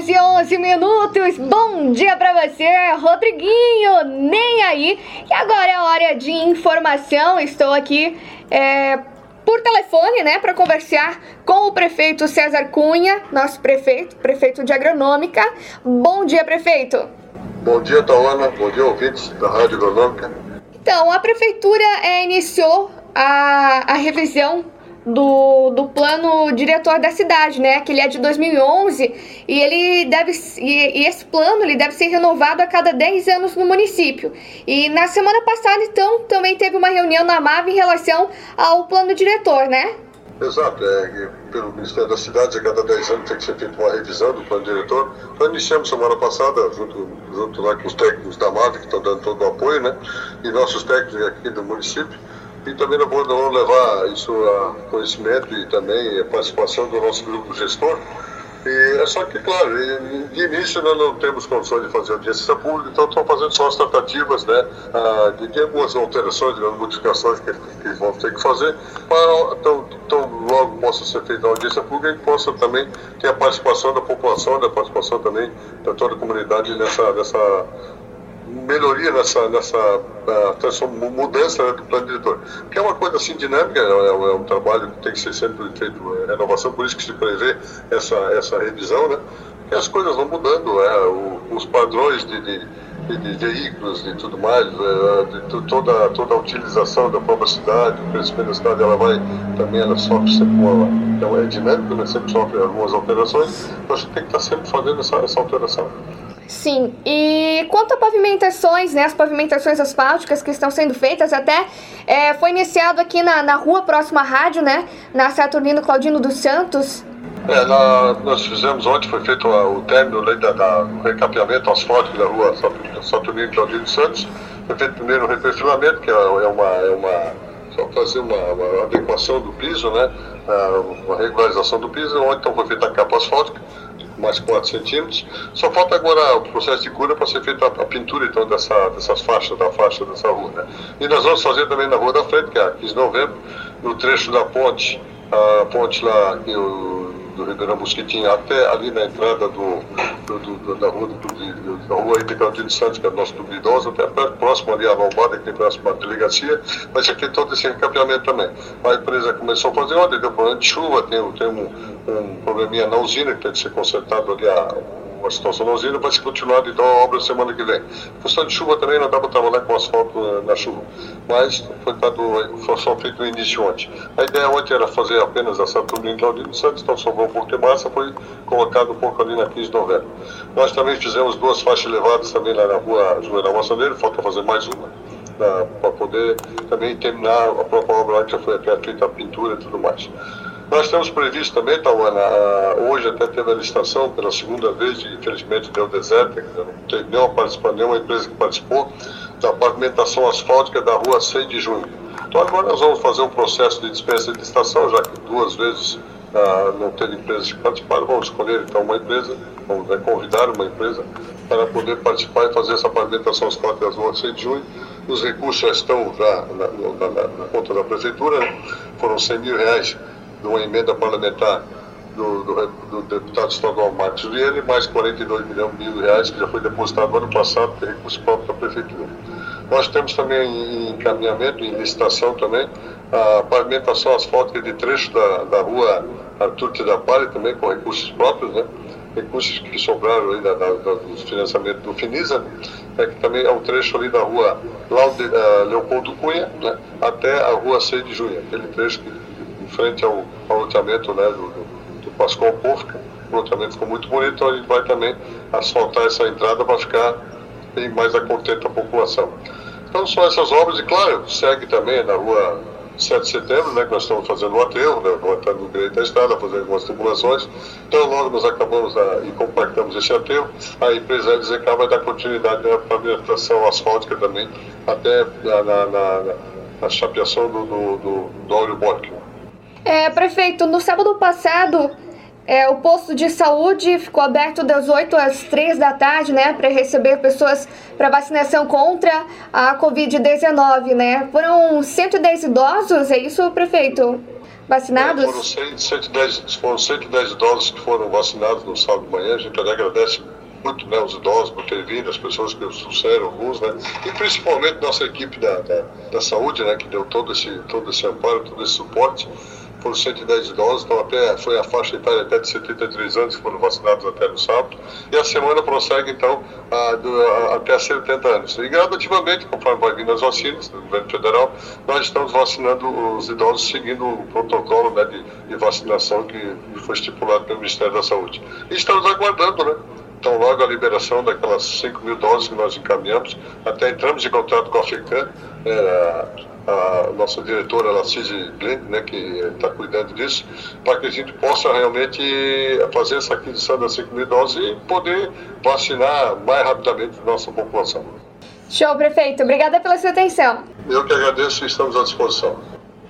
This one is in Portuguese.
horas e 11 minutos. Bom dia para você, Rodriguinho, nem aí. E agora é hora de informação. Estou aqui é, por telefone, né, para conversar com o prefeito César Cunha, nosso prefeito, prefeito de Agronômica. Bom dia, prefeito. Bom dia, Tawana. Bom dia, ouvintes da Rádio Agronômica. Então, a prefeitura é, iniciou a, a revisão do, do plano diretor da cidade, né? Que ele é de 2011 e ele deve e, e, esse plano ele deve ser renovado a cada 10 anos no município. E na semana passada, então, também teve uma reunião na MAV em relação ao plano diretor, né? Exato, é, pelo Ministério das Cidades, a cada 10 anos tem que ser feita uma revisão do plano diretor. Nós iniciamos semana passada, junto, junto lá com os técnicos da MAV, que estão dando todo o apoio, né? E nossos técnicos aqui do município e também não vamos levar isso a conhecimento e também a participação do nosso grupo gestor. E é só que, claro, de início nós não temos condições de fazer audiência pública, então estão fazendo só as tratativas né, ah, de, de algumas alterações, de modificações que, que vão ter que fazer, para então, então logo possa ser feita a audiência pública e possa também ter a participação da população, da participação também da toda a comunidade nessa, nessa melhoria nessa, nessa uh, mudança né, do plano diretor. Que é uma coisa assim dinâmica, é, é, é, um trabalho que tem que ser sempre feito é, renovação, por isso que se prevê essa, essa revisão, né? As coisas vão mudando, é, o, os padrões de, de, de, de, veículos e tudo mais, é, toda, toda a utilização da própria cidade, o crescimento da cidade, ela vai também, ela sofre sempre uma, então é dinâmico, né? sempre sofre algumas alterações, então a gente tem que estar sempre fazendo essa, essa alteração. Sim, e quanto a pavimentações, né, as pavimentações asfálticas que estão sendo feitas, até é, foi iniciado aqui na, na rua próxima à rádio, né, na Saturnino Claudino dos Santos. É, na, nós fizemos ontem, foi feito o término da, da, do recapeamento asfáltico da rua Saturnino Claudino dos Santos. Foi feito primeiro o reperfilamento, que é, é uma, é uma só fazer uma, uma, adequação do piso, né, uma regularização do piso. Ontem então foi feita a capa asfáltica mais 4 centímetros. Só falta agora o processo de cura para ser feita a, pintura então dessa, dessas faixas, da faixa dessa rua. Né? E nós vamos fazer também na Rua da Frente, que é a 15 de novembro, no trecho da ponte, a ponte lá que o do Ribeirão Mosquitinho até ali na entrada do, do, do da rua do, da rua Ibicaldino Santos, que é o nosso do Bidoso, até próximo ali à Lombada, que tem próximo à delegacia, mas aqui todo esse encapeamento também. A empresa começou a fazer ontem, deu problema de chuva, tem, tem um, um probleminha na usina que tem que ser consertado ali a a situação na vai se continuar então a obra semana que vem. Questão de chuva também, não dá para trabalhar com asfalto eh, na chuva, mas foi, dado, foi só feito no início ontem. A ideia ontem era fazer apenas a Saturno em Claudino Santos, então sobrou um pouco de massa, foi colocado um pouco ali na 15 de novembro. Nós também fizemos duas faixas elevadas também lá na rua Juvenal Massaneiro, falta fazer mais uma para poder também terminar a própria obra que já foi feita a pintura e tudo mais. Nós temos previsto também, Tawana, hoje até teve a licitação pela segunda vez, infelizmente deu deserto, não teve nenhuma, nenhuma empresa que participou, da pavimentação asfáltica da rua 6 de junho. Então agora nós vamos fazer um processo de dispensa de licitação, já que duas vezes ah, não teve empresas que participaram, vamos escolher então uma empresa, vamos né, convidar uma empresa para poder participar e fazer essa pavimentação asfáltica das ruas 6 de junho. Os recursos já estão já na, na, na, na conta da prefeitura, né? foram 100 mil reais de uma emenda parlamentar do, do, do, deputado estadual Marcos Vieira e mais 42 milhões mil reais que já foi depositado ano passado por recurso próprio da prefeitura. Nós temos também em encaminhamento, em licitação também, a pavimentação asfáltica de trecho da, da rua Arthur Tidapari, também com recursos próprios, né? recursos que sobraram aí da, da, do financiamento do Finisa, é que também é um trecho ali da rua Laude, uh, Leopoldo Cunha, né? até a rua 6 de junho, aquele trecho que frente ao, ao loteamento né, do, do, do Pascoal Porca. O loteamento ficou muito bonito, então a gente vai também asfaltar essa entrada para ficar bem mais a contento a população. Então são essas obras, e claro, segue também na rua 7 de setembro, né, que nós estamos fazendo o aterro, né, levantando o direito da estrada, fazendo algumas tubulações. Então, logo nós acabamos a, e compactamos esse aterro, a empresa LZK vai dar continuidade na pavimentação asfáltica também, até na, na, na, na chapeação do, do, do, do óleo bórico. É, prefeito, no sábado passado, é, o posto de saúde ficou aberto das 8 às 3 da tarde, né, para receber pessoas para vacinação contra a Covid-19, né? Foram 110 idosos, é isso, prefeito? vacinados? É, foram, 100, 110, foram 110 idosos que foram vacinados no sábado de manhã. A gente agradece muito né, os idosos por terem vindo, as pessoas que trouxeram alguns, né? E principalmente nossa equipe da, da, da, saúde, né? Que deu todo esse, todo esse amparo, todo esse suporte. Foram 110 idosos, então até, foi a faixa etária até de 73 anos que foram vacinados até no sábado. E a semana prossegue, então, a, do, a, até 70 anos. E gradativamente, conforme vai vindo as vacinas do governo federal, nós estamos vacinando os idosos seguindo o protocolo né, de, de vacinação que foi estipulado pelo Ministério da Saúde. E estamos aguardando, né? Então, logo a liberação daquelas 5 mil doses que nós encaminhamos, até entramos em contato com a FECAM, é, a nossa diretora Lacise Blend, né, que está cuidando disso, para que a gente possa realmente fazer essa aquisição das 5 mil doses e poder vacinar mais rapidamente a nossa população. Show, prefeito. Obrigada pela sua atenção. Eu que agradeço e estamos à disposição.